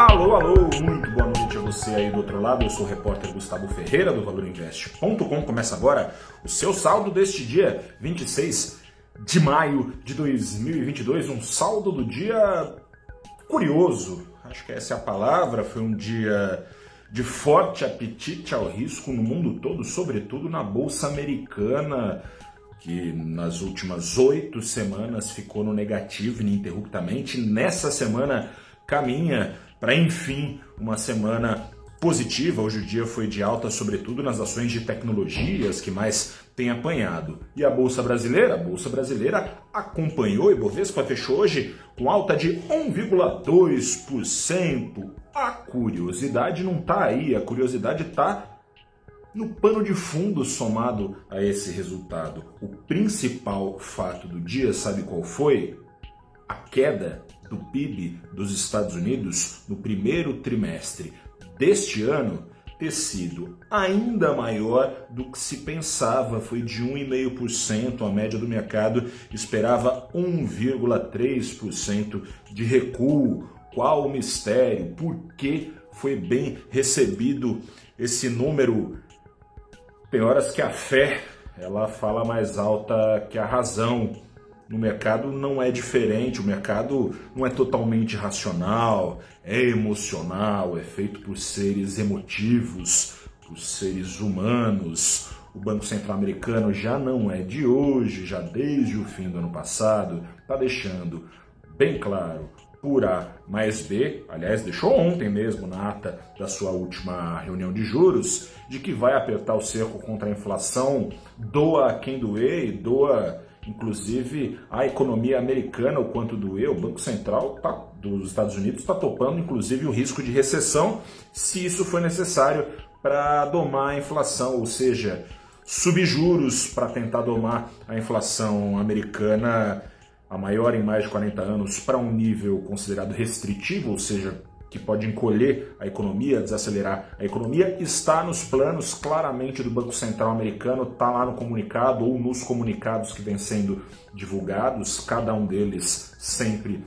Alô, alô, muito boa noite a você aí do outro lado. Eu sou o repórter Gustavo Ferreira do ValorInvest.com. Começa agora o seu saldo deste dia 26 de maio de 2022. Um saldo do dia curioso, acho que essa é a palavra. Foi um dia de forte apetite ao risco no mundo todo, sobretudo na Bolsa Americana que nas últimas oito semanas ficou no negativo ininterruptamente. Nessa semana caminha para, enfim, uma semana positiva. Hoje o dia foi de alta, sobretudo nas ações de tecnologias que mais tem apanhado. E a Bolsa Brasileira? A Bolsa Brasileira acompanhou e Bovespa fechou hoje com alta de 1,2%. A curiosidade não está aí, a curiosidade está no pano de fundo somado a esse resultado. O principal fato do dia, sabe qual foi? A queda do PIB dos Estados Unidos no primeiro trimestre deste ano ter sido ainda maior do que se pensava, foi de 1,5%, a média do mercado esperava 1,3% de recuo. Qual o mistério? Por que foi bem recebido esse número? Tem horas que a fé ela fala mais alta que a razão no mercado não é diferente, o mercado não é totalmente racional, é emocional, é feito por seres emotivos, por seres humanos. O Banco Central Americano já não é de hoje, já desde o fim do ano passado, está deixando bem claro por A mais B, aliás, deixou ontem mesmo na ata da sua última reunião de juros, de que vai apertar o cerco contra a inflação, doa quem doer e doa inclusive a economia americana, o quanto doeu, o Banco Central tá, dos Estados Unidos está topando, inclusive, o risco de recessão, se isso for necessário para domar a inflação, ou seja, subjuros para tentar domar a inflação americana, a maior em mais de 40 anos, para um nível considerado restritivo, ou seja, que pode encolher a economia, desacelerar a economia, está nos planos claramente do Banco Central americano, está lá no comunicado ou nos comunicados que vêm sendo divulgados, cada um deles sempre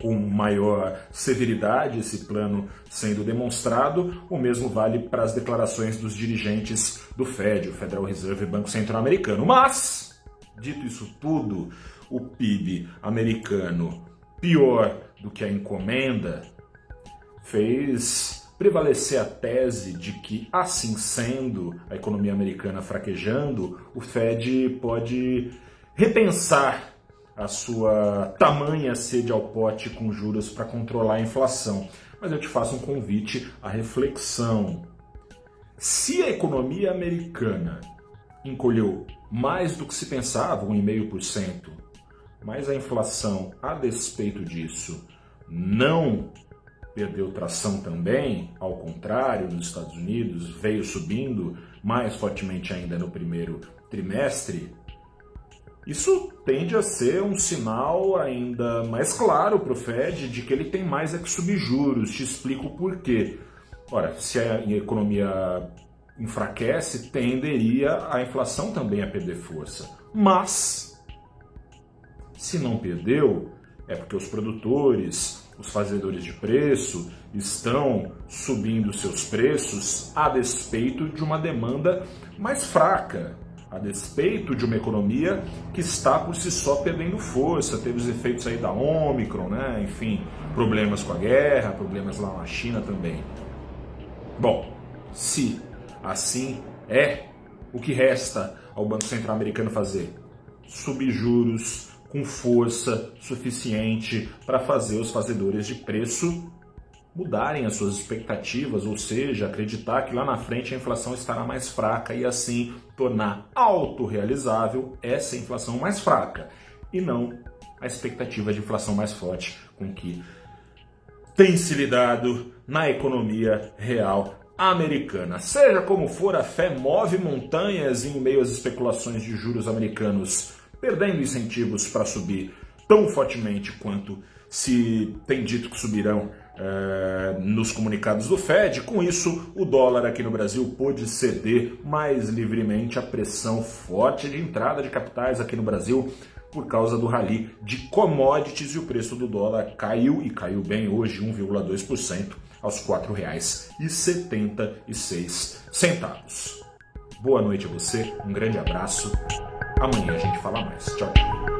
com maior severidade, esse plano sendo demonstrado. O mesmo vale para as declarações dos dirigentes do Fed, o Federal Reserve Banco Central Americano. Mas, dito isso tudo, o PIB americano pior do que a encomenda fez prevalecer a tese de que, assim sendo, a economia americana fraquejando, o Fed pode repensar a sua tamanha sede ao pote com juros para controlar a inflação. Mas eu te faço um convite à reflexão. Se a economia americana encolheu mais do que se pensava, 1,5%, mas a inflação, a despeito disso, não perdeu tração também, ao contrário, nos Estados Unidos, veio subindo mais fortemente ainda no primeiro trimestre, isso tende a ser um sinal ainda mais claro para o Fed de que ele tem mais é que subir juros. Te explico o porquê. Ora, se a economia enfraquece, tenderia a inflação também a perder força. Mas, se não perdeu, é porque os produtores, os fazedores de preço estão subindo seus preços a despeito de uma demanda mais fraca, a despeito de uma economia que está por si só perdendo força, teve os efeitos aí da Omicron, né? enfim, problemas com a guerra, problemas lá na China também. Bom, se assim é, o que resta ao Banco Central Americano fazer? Subir juros, com força suficiente para fazer os fazedores de preço mudarem as suas expectativas, ou seja, acreditar que lá na frente a inflação estará mais fraca e assim tornar autorrealizável essa inflação mais fraca e não a expectativa de inflação mais forte com que tem se lidado na economia real americana. Seja como for, a fé move montanhas em meio às especulações de juros americanos perdendo incentivos para subir tão fortemente quanto se tem dito que subirão é, nos comunicados do Fed. Com isso, o dólar aqui no Brasil pôde ceder mais livremente à pressão forte de entrada de capitais aqui no Brasil por causa do rally de commodities e o preço do dólar caiu e caiu bem hoje 1,2% aos R$ 4,76. Boa noite a você, um grande abraço. Amanhã a gente fala mais. Tchau.